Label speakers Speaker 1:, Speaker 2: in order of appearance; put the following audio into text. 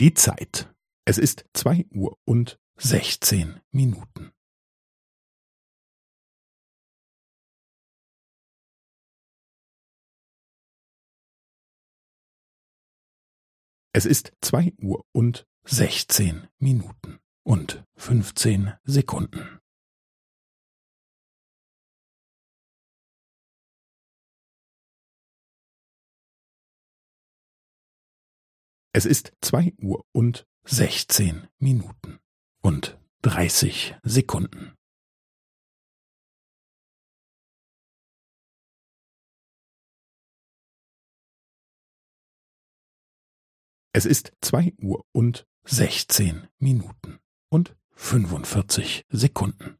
Speaker 1: Die Zeit. Es ist zwei Uhr und sechzehn Minuten. Es ist zwei Uhr und sechzehn Minuten und fünfzehn Sekunden. Es ist zwei Uhr und sechzehn Minuten und dreißig Sekunden. Es ist zwei Uhr und sechzehn Minuten und fünfundvierzig Sekunden.